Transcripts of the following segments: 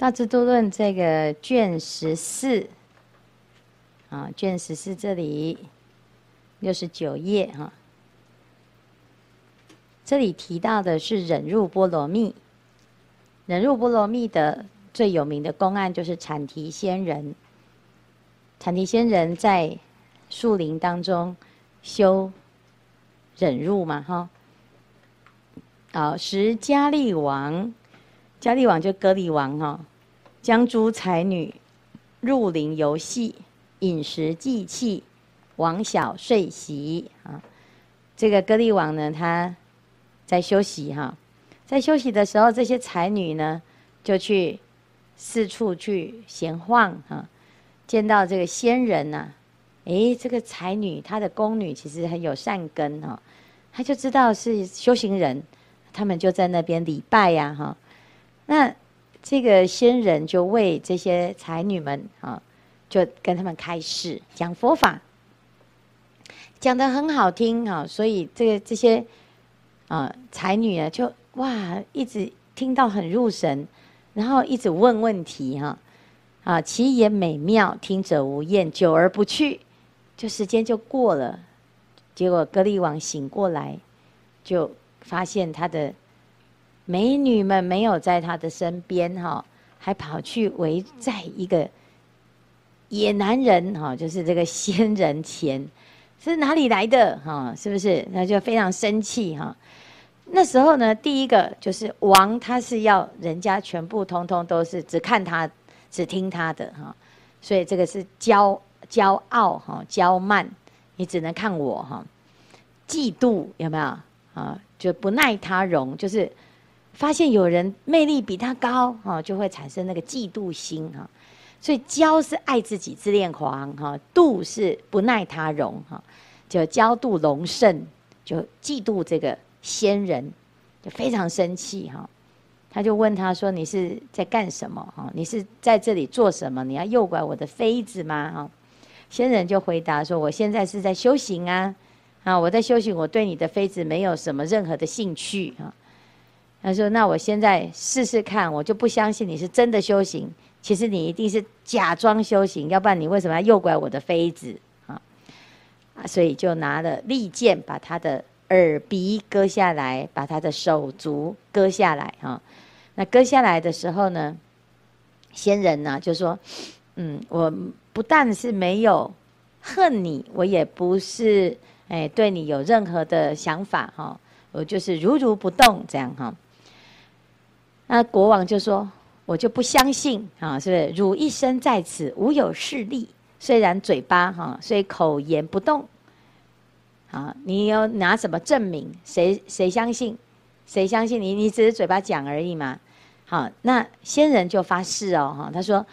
大智度论这个卷十四，啊，卷十四这里六十九页哈，这里提到的是忍辱波罗蜜。忍辱波罗蜜的最有名的公案就是产提仙人。产提仙人在树林当中修忍辱嘛，哈。啊，时迦利王，迦利王就歌利王哈。将诸才女入林游戏，饮食伎器，王小睡席啊。这个歌利王呢，他在休息哈，在休息的时候，这些才女呢就去四处去闲晃哈。见到这个仙人呐，诶，这个才女她的宫女其实很有善根哈，她就知道是修行人，他们就在那边礼拜呀哈。那这个仙人就为这些才女们啊，就跟他们开示讲佛法，讲的很好听啊，所以这个这些啊才女啊，就哇一直听到很入神，然后一直问问题哈啊，其言美妙，听者无厌，久而不去，就时间就过了，结果歌利王醒过来，就发现他的。美女们没有在他的身边哈，还跑去围在一个野男人哈，就是这个仙人前，是哪里来的哈？是不是？那就非常生气哈。那时候呢，第一个就是王，他是要人家全部通通都是只看他、只听他的哈，所以这个是骄骄傲哈、骄慢，你只能看我哈。嫉妒有没有啊？就不耐他容，就是。发现有人魅力比他高，哈，就会产生那个嫉妒心，哈。所以骄是爱自己、自恋狂，哈；妒是不耐他容，哈。就骄妒龙盛，就嫉妒这个仙人，就非常生气，哈。他就问他说：“你是在干什么？哈，你是在这里做什么？你要诱拐我的妃子吗？”哈，仙人就回答说：“我现在是在修行啊，啊，我在修行，我对你的妃子没有什么任何的兴趣，哈。”他说：“那我现在试试看，我就不相信你是真的修行。其实你一定是假装修行，要不然你为什么要诱拐我的妃子啊？啊，所以就拿了利剑，把他的耳鼻割下来，把他的手足割下来哈。那割下来的时候呢，仙人呢就说：嗯，我不但是没有恨你，我也不是哎对你有任何的想法哈，我就是如如不动这样哈。”那国王就说：“我就不相信啊，是不是？汝一生在此，无有势力，虽然嘴巴哈，虽口言不动，啊，你有拿什么证明？谁谁相信？谁相信你？你只是嘴巴讲而已嘛。好，那仙人就发誓哦，哈，他说：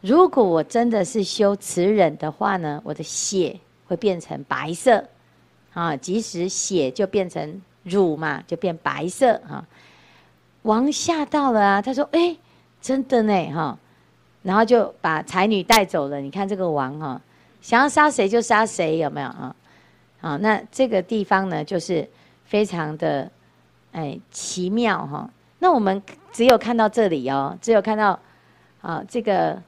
如果我真的是修慈忍的话呢，我的血会变成白色，啊，即使血就变成乳嘛，就变白色啊。”王吓到了啊！他说：“哎，真的呢，哈！”然后就把才女带走了。你看这个王哈，想要杀谁就杀谁，有没有啊？好，那这个地方呢，就是非常的哎奇妙哈。那我们只有看到这里哦，只有看到啊这个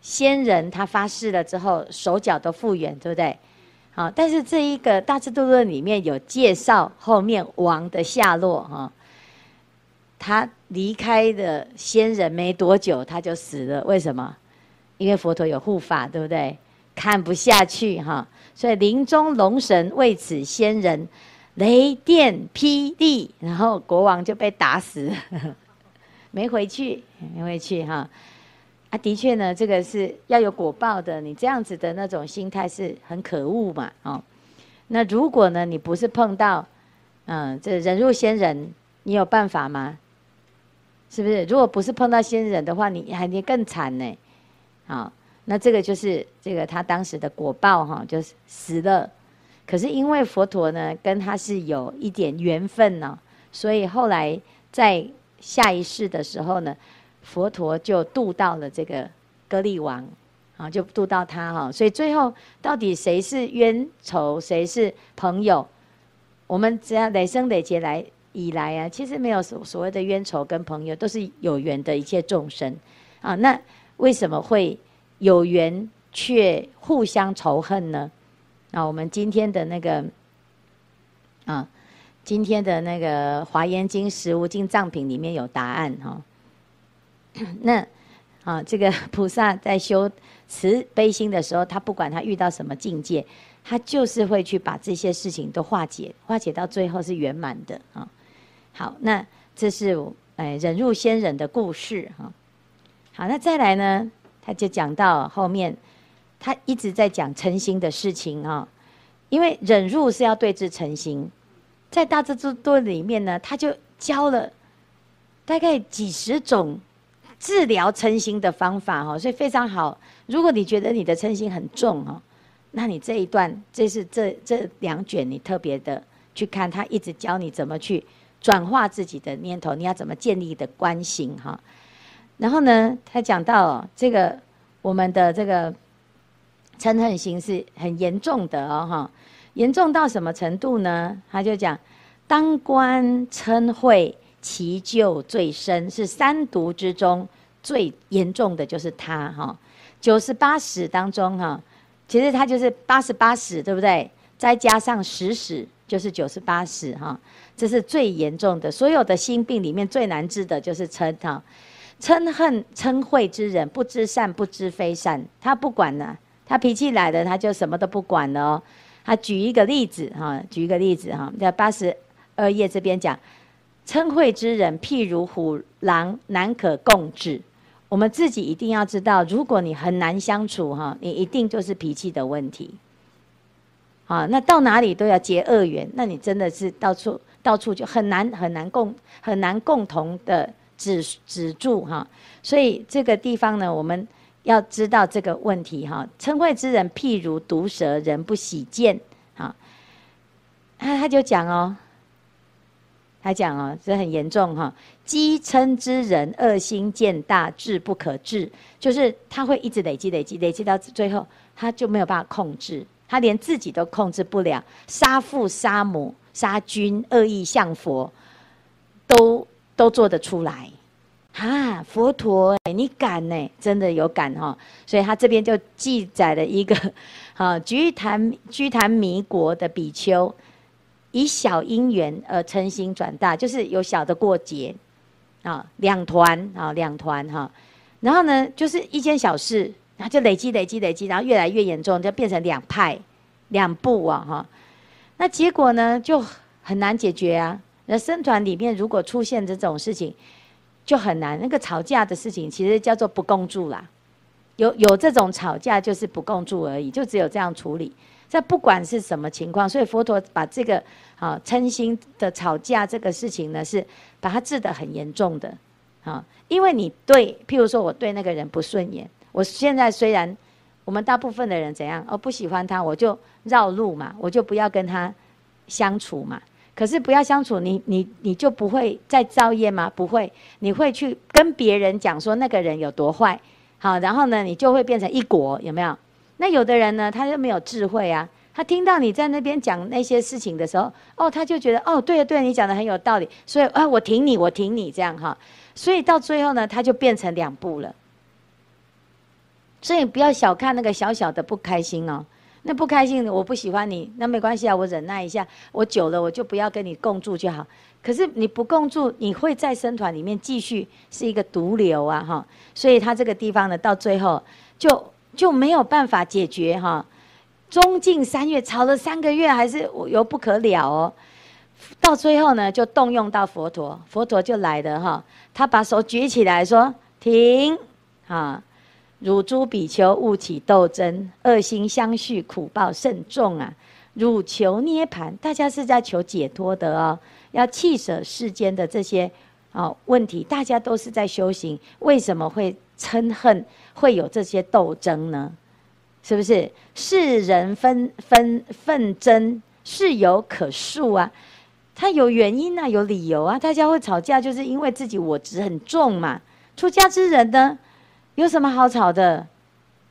仙人他发誓了之后，手脚都复原，对不对？好，但是这一个大智度论里面有介绍后面王的下落哈。他离开的仙人没多久，他就死了。为什么？因为佛陀有护法，对不对？看不下去哈，所以林中龙神为此仙人雷电霹雳，然后国王就被打死，没回去，没回去哈。啊，的确呢，这个是要有果报的。你这样子的那种心态是很可恶嘛，哦。那如果呢，你不是碰到嗯这人入仙人，你有办法吗？是不是？如果不是碰到仙人的话，你还你更惨呢。啊，那这个就是这个他当时的果报哈，就是死了。可是因为佛陀呢跟他是有一点缘分呢，所以后来在下一世的时候呢，佛陀就度到了这个歌利王，啊，就度到他哈。所以最后到底谁是冤仇，谁是朋友？我们只要累生累劫来。以来啊，其实没有所所谓的冤仇跟朋友，都是有缘的一切众生。啊，那为什么会有缘却互相仇恨呢？啊，我们今天的那个啊，今天的那个《华严经》《十无尽藏品》里面有答案哈。那啊，这个 菩萨在修慈悲心的时候，他不管他遇到什么境界，他就是会去把这些事情都化解，化解到最后是圆满的啊。好，那这是哎忍辱仙人的故事哈。好，那再来呢，他就讲到后面。他一直在讲嗔心的事情啊，因为忍辱是要对治嗔心，在大智之多里面呢，他就教了大概几十种治疗嗔心的方法哈，所以非常好。如果你觉得你的嗔心很重哈，那你这一段这是这这两卷你特别的去看，他一直教你怎么去转化自己的念头，你要怎么建立的观心哈。然后呢，他讲到这个我们的这个。嗔恨心是很严重的哦，哈，严重到什么程度呢？他就讲，当官嗔恚，其咎最深，是三毒之中最严重的就是它哈。九十八使当中哈，其实它就是八十八使，对不对？再加上十使，就是九十八使哈。这是最严重的，所有的心病里面最难治的就是嗔哈。嗔恨嗔恚之人，不知善不知非善，他不管呢。他脾气来了，他就什么都不管了哦。他举一个例子哈，举一个例子哈，在八十二页这边讲，嗔恚之人，譬如虎狼，难可共治。我们自己一定要知道，如果你很难相处哈，你一定就是脾气的问题。啊，那到哪里都要结恶缘，那你真的是到处到处就很难很难共很难共同的止止住哈。所以这个地方呢，我们。要知道这个问题哈，嗔恚之人譬如毒蛇，人不喜见。啊，他他就讲哦，他讲哦，这很严重哈。积嗔之人，恶心渐大，志不可治，就是他会一直累积、累积、累积到最后，他就没有办法控制，他连自己都控制不了，杀父、杀母、杀君，恶意向佛，都都做得出来。啊，佛陀，你敢呢？真的有敢哈，所以他这边就记载了一个，啊，居檀居檀弥国的比丘，以小因缘而成心转大，就是有小的过节，啊，两团啊，两团哈，然后呢，就是一件小事，然后就累积累积累积，然后越来越严重，就变成两派两部啊哈，那结果呢就很难解决啊。那生团里面如果出现这种事情，就很难，那个吵架的事情其实叫做不共住啦。有有这种吵架就是不共住而已，就只有这样处理。这不管是什么情况，所以佛陀把这个啊嗔心的吵架这个事情呢，是把它治得很严重的啊。因为你对，譬如说我对那个人不顺眼，我现在虽然我们大部分的人怎样，哦不喜欢他，我就绕路嘛，我就不要跟他相处嘛。可是不要相处，你你你就不会再造业吗？不会，你会去跟别人讲说那个人有多坏，好，然后呢，你就会变成一国，有没有？那有的人呢，他就没有智慧啊，他听到你在那边讲那些事情的时候，哦，他就觉得哦，对对，你讲的很有道理，所以啊，我挺你，我挺你这样哈，所以到最后呢，他就变成两步了。所以不要小看那个小小的不开心哦。那不开心，我不喜欢你，那没关系啊，我忍耐一下，我久了我就不要跟你共住就好。可是你不共住，你会在僧团里面继续是一个毒瘤啊，哈。所以他这个地方呢，到最后就就没有办法解决哈。中进三月吵了三个月，还是有不可了哦。到最后呢，就动用到佛陀，佛陀就来了哈。他把手举起来说：“停，啊。”汝诸比丘勿起斗争，恶心相续，苦报甚重啊！汝求涅盘，大家是在求解脱的哦，要弃舍世间的这些哦问题，大家都是在修行，为什么会嗔恨，会有这些斗争呢？是不是？世人纷纷纷争，事有可恕啊，他有原因啊，有理由啊，大家会吵架，就是因为自己我执很重嘛。出家之人呢？有什么好吵的？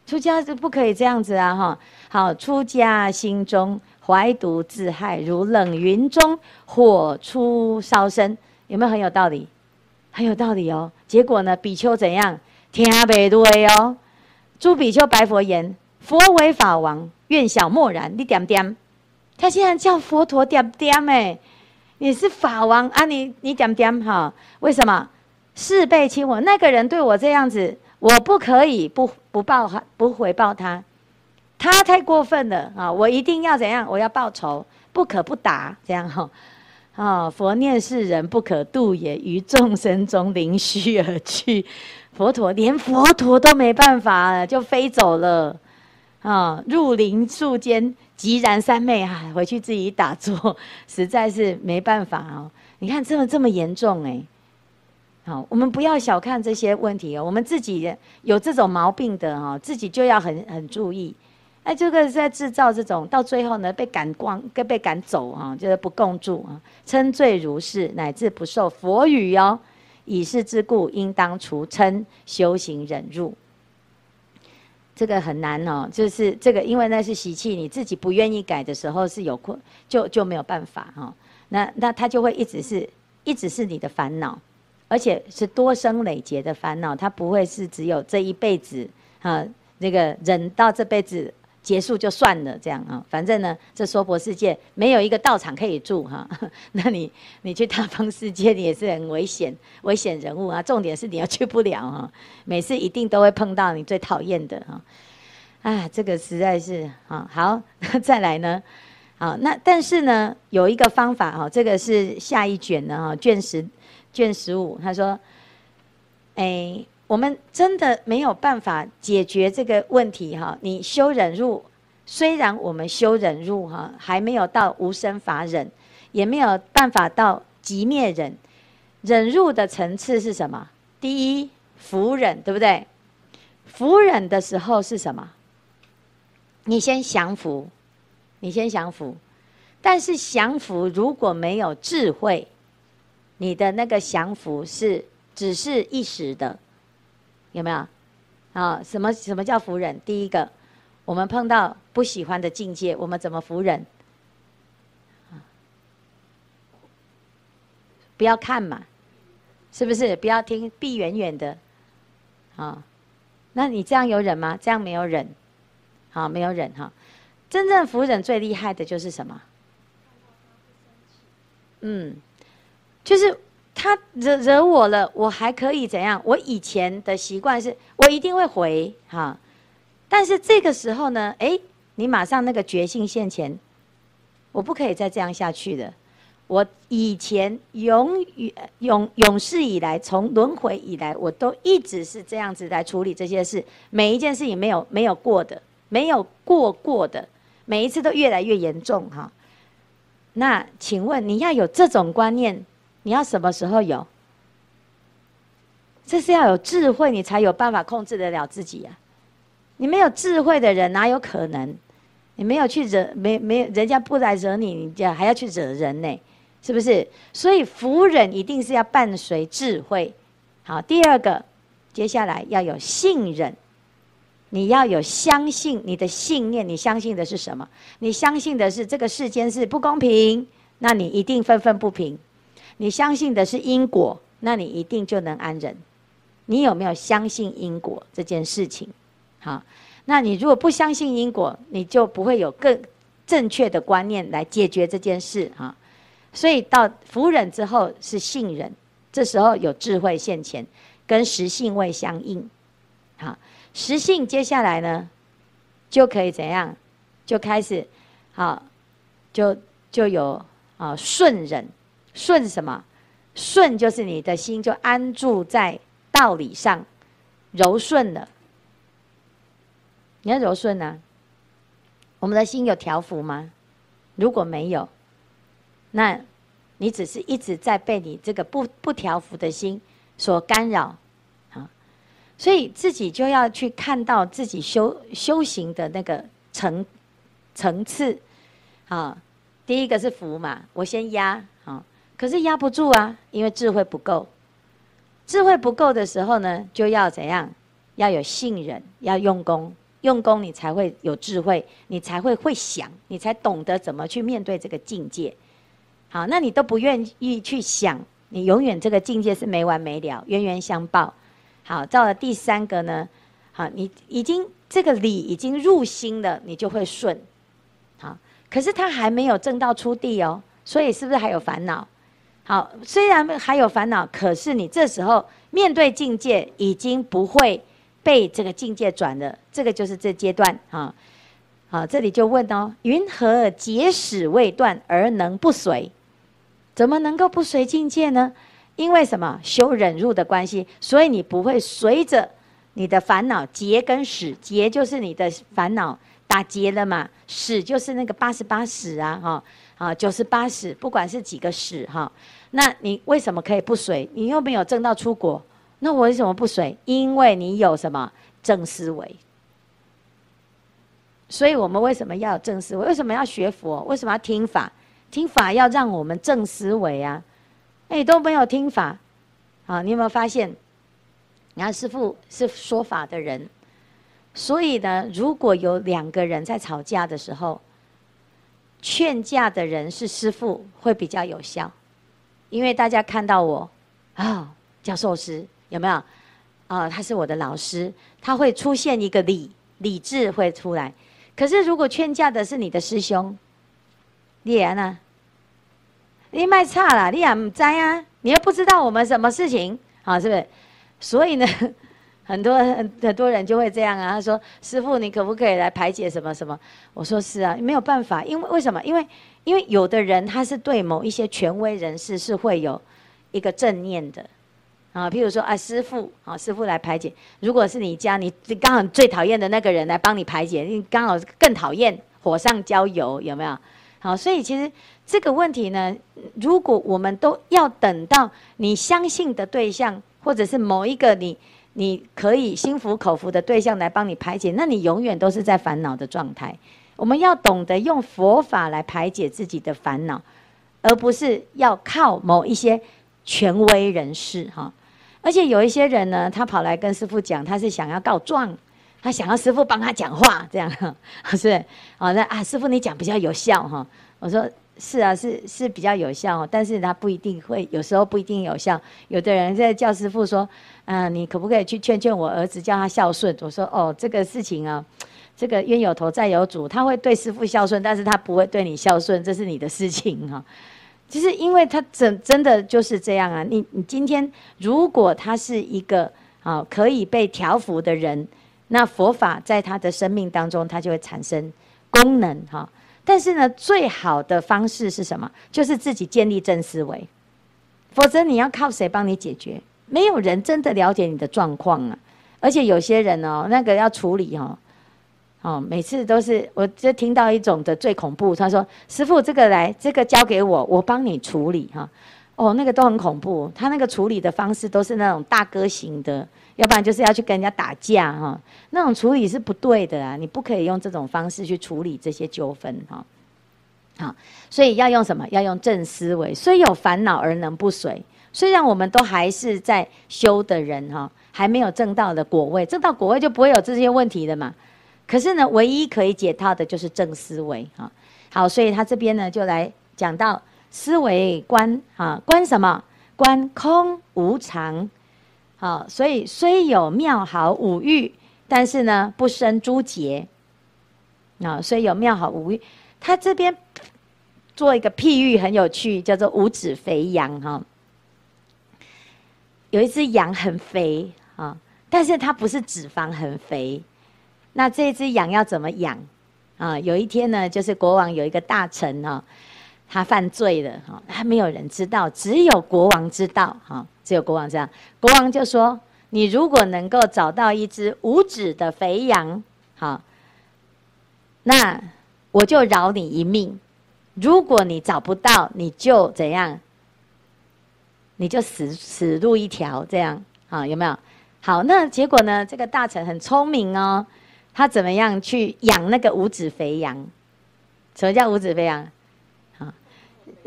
出家是不可以这样子啊！哈，好，出家心中怀毒自害，如冷云中火初烧身，有没有很有道理？很有道理哦。结果呢，比丘怎样？听袂落哦。诸比丘白佛言：“佛为法王，愿小默然。”你点点，他现在叫佛陀点点哎，你是法王啊你，你你点点哈？为什么？事辈亲我，那个人对我这样子，我不可以不不报不回报他，他太过分了啊！我一定要怎样？我要报仇，不可不打这样哈。啊！佛念世人不可度也，于众生中临虚而去。佛陀连佛陀都没办法了，就飞走了。啊！入林树间，寂然三昧啊！回去自己打坐，实在是没办法哦。你看，这么这么严重哎。好，我们不要小看这些问题哦。我们自己有这种毛病的哈，自己就要很很注意。哎，这个在制造这种，到最后呢，被赶光，跟被赶走啊，就是不共住啊，称罪如是，乃至不受佛语哦。以是之故，应当除嗔，修行忍辱。这个很难哦，就是这个，因为那是习气，你自己不愿意改的时候是有困，就就没有办法哈。那那他就会一直是，一直是你的烦恼，而且是多生累劫的烦恼，他不会是只有这一辈子啊，那个忍到这辈子。结束就算了，这样啊，反正呢，这娑婆世界没有一个道场可以住哈。那你你去大方世界，你也是很危险，危险人物啊。重点是你要去不了哈，每次一定都会碰到你最讨厌的哈。啊，这个实在是啊，好，那 再来呢，好，那但是呢，有一个方法哈，这个是下一卷的哈，卷十卷十五，他说，哎。我们真的没有办法解决这个问题哈。你修忍辱，虽然我们修忍辱哈，还没有到无生法忍，也没有办法到寂灭忍。忍辱的层次是什么？第一，服忍，对不对？服忍的时候是什么？你先降服，你先降服。但是降服如果没有智慧，你的那个降服是只是一时的。有没有？啊，什么什么叫服忍？第一个，我们碰到不喜欢的境界，我们怎么服忍？不要看嘛，是不是？不要听，避远远的。啊，那你这样有忍吗？这样没有忍，好，没有忍哈。真正服忍最厉害的就是什么？嗯，就是。他惹惹我了，我还可以怎样？我以前的习惯是我一定会回哈，但是这个时候呢，哎，你马上那个觉性现前，我不可以再这样下去的。我以前永远永永世以来，从轮回以来，我都一直是这样子来处理这些事，每一件事情没有没有过的，没有过过的，每一次都越来越严重哈。那请问你要有这种观念？你要什么时候有？这是要有智慧，你才有办法控制得了自己呀、你没有智慧的人，哪有可能？你没有去惹，没没人家不来惹你，你还要去惹人呢？是不是？所以伏忍一定是要伴随智慧。好，第二个，接下来要有信任，你要有相信，你的信念，你相信的是什么？你相信的是这个世间是不公平，那你一定愤愤不平。你相信的是因果，那你一定就能安忍。你有没有相信因果这件事情？好，那你如果不相信因果，你就不会有更正确的观念来解决这件事哈。所以到服忍之后是信忍，这时候有智慧现前，跟实性位相应。好，实性接下来呢，就可以怎样？就开始好，就就有啊顺忍。顺什么？顺就是你的心就安住在道理上，柔顺了。你要柔顺呢、啊？我们的心有条幅吗？如果没有，那你只是一直在被你这个不不调伏的心所干扰啊。所以自己就要去看到自己修修行的那个层层次啊。第一个是福嘛，我先压。可是压不住啊，因为智慧不够。智慧不够的时候呢，就要怎样？要有信任，要用功，用功你才会有智慧，你才会会想，你才懂得怎么去面对这个境界。好，那你都不愿意去想，你永远这个境界是没完没了，冤冤相报。好，到了第三个呢，好，你已经这个理已经入心了，你就会顺。好，可是他还没有证到出地哦，所以是不是还有烦恼？好，虽然还有烦恼，可是你这时候面对境界，已经不会被这个境界转了。这个就是这阶段啊。好，这里就问哦：云何结使未断而能不随？怎么能够不随境界呢？因为什么？修忍辱的关系，所以你不会随着你的烦恼结跟使。结就是你的烦恼打结了嘛，使就是那个八十八使啊，哈啊九十八使，不管是几个使哈。那你为什么可以不随？你又没有证到出国，那我为什么不随？因为你有什么正思维。所以我们为什么要正思维？为什么要学佛？为什么要听法？听法要让我们正思维啊！哎，都没有听法，啊，你有没有发现？你看师父是说法的人，所以呢，如果有两个人在吵架的时候，劝架的人是师父会比较有效，因为大家看到我啊，教授师有没有？啊，他是我的老师，他会出现一个理理智会出来。可是如果劝架的是你的师兄，你也呢？你卖差了，你也唔知啊？你又不知道我们什么事情，啊，是不是？所以呢，很多很很多人就会这样啊。他说：“师傅，你可不可以来排解什么什么？”我说：“是啊，没有办法，因为为什么？因为因为有的人他是对某一些权威人士是会有一个正念的啊，譬如说啊，师傅啊，师傅来排解。如果是你家，你刚好最讨厌的那个人来帮你排解，你刚好更讨厌火上浇油，有没有？好，所以其实。”这个问题呢，如果我们都要等到你相信的对象，或者是某一个你你可以心服口服的对象来帮你排解，那你永远都是在烦恼的状态。我们要懂得用佛法来排解自己的烦恼，而不是要靠某一些权威人士哈。而且有一些人呢，他跑来跟师父讲，他是想要告状，他想要师父帮他讲话，这样是好，那啊，师傅你讲比较有效哈。我说。是啊，是是比较有效，哦但是他不一定会，有时候不一定有效。有的人在叫师父说：“嗯、你可不可以去劝劝我儿子，叫他孝顺？”我说：“哦，这个事情啊，这个冤有头债有主，他会对师父孝顺，但是他不会对你孝顺，这是你的事情哈。其实，因为他真真的就是这样啊。你你今天如果他是一个啊可以被调伏的人，那佛法在他的生命当中，他就会产生功能哈。”但是呢，最好的方式是什么？就是自己建立正思维，否则你要靠谁帮你解决？没有人真的了解你的状况啊！而且有些人哦，那个要处理哦，哦，每次都是我就听到一种的最恐怖，他说：“师傅，这个来，这个交给我，我帮你处理哈。”，哦那个都很恐怖，他那个处理的方式都是那种大哥型的。要不然就是要去跟人家打架哈，那种处理是不对的啊！你不可以用这种方式去处理这些纠纷哈。好，所以要用什么？要用正思维。虽有烦恼而能不随，虽然我们都还是在修的人哈，还没有证到的果位，证到果位就不会有这些问题的嘛。可是呢，唯一可以解套的就是正思维哈。好，所以他这边呢就来讲到思维观啊，观什么？观空无常。好，所以虽有妙好五欲，但是呢，不生诸结。啊，虽有妙好五欲，他这边做一个譬喻很有趣，叫做五指肥羊哈。有一只羊很肥啊，但是它不是脂肪很肥。那这只羊要怎么养啊？有一天呢，就是国王有一个大臣哈，他犯罪了哈，他没有人知道，只有国王知道哈。只有国王这样，国王就说：“你如果能够找到一只无脂的肥羊，好，那我就饶你一命；如果你找不到，你就怎样？你就死死路一条，这样啊？有没有？好，那结果呢？这个大臣很聪明哦，他怎么样去养那个无脂肥羊？什么叫无脂肥羊？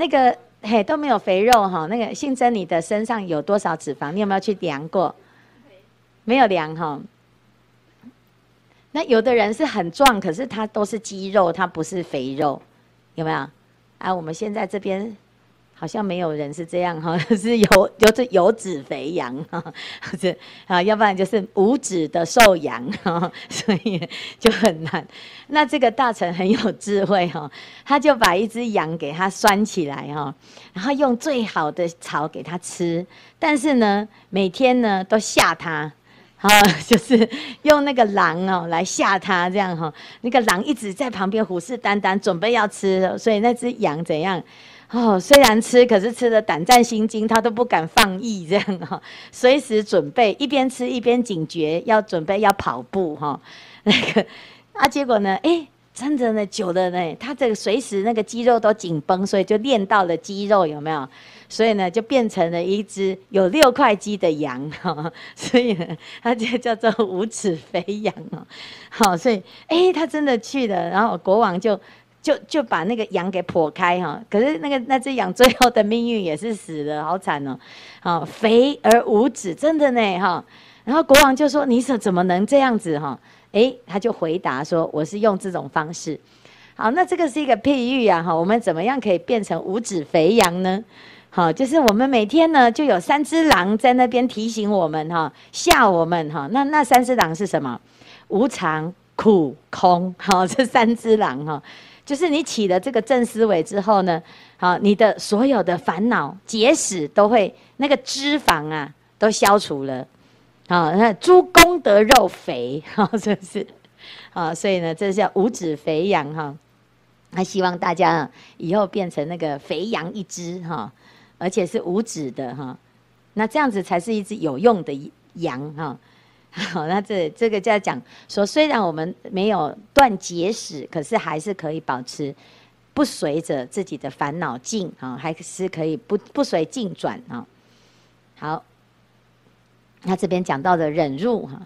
那个。”嘿，都没有肥肉哈。那个信真，你的身上有多少脂肪？你有没有去量过？没有量哈。那有的人是很壮，可是他都是肌肉，他不是肥肉，有没有？啊，我们现在这边好像没有人是这样哈，是有有这有脂肥羊哈，是啊，要不然就是无脂的瘦羊哈，所以就很难。那这个大臣很有智慧哈，他就把一只羊给它拴起来哈，然后用最好的草给它吃，但是呢，每天呢都吓它，啊，就是用那个狼哦来吓它，这样哈，那个狼一直在旁边虎视眈眈，准备要吃，所以那只羊怎样？哦，虽然吃，可是吃的胆战心惊，他都不敢放逸，这样哈，随时准备一边吃一边警觉，要准备要跑步哈。那个啊，结果呢，哎，真的呢，久了呢，他这个随时那个肌肉都紧绷，所以就练到了肌肉，有没有？所以呢，就变成了一只有六块肌的羊哈。所以呢，它就叫做无齿肥羊哦。好，所以哎，他真的去了，然后国王就。就就把那个羊给剖开哈，可是那个那只羊最后的命运也是死了，好惨哦，好肥而无脂，真的呢哈。然后国王就说：“你怎怎么能这样子哈？”诶，他就回答说：“我是用这种方式。”好，那这个是一个譬喻啊哈。我们怎么样可以变成无脂肥羊呢？好，就是我们每天呢就有三只狼在那边提醒我们哈，吓我们哈。那那三只狼是什么？无常、苦、空。好，这三只狼哈。就是你起了这个正思维之后呢，好，你的所有的烦恼结使都会那个脂肪啊都消除了，好，那猪公得肉肥，哈，是不是？啊，所以呢，这叫五指肥羊哈。那希望大家以后变成那个肥羊一只哈，而且是五指的哈，那这样子才是一只有用的羊哈。好，那这这个就要讲说，虽然我们没有断结使，可是还是可以保持不随着自己的烦恼进啊，还是可以不不随境转啊。好，那这边讲到的忍辱哈，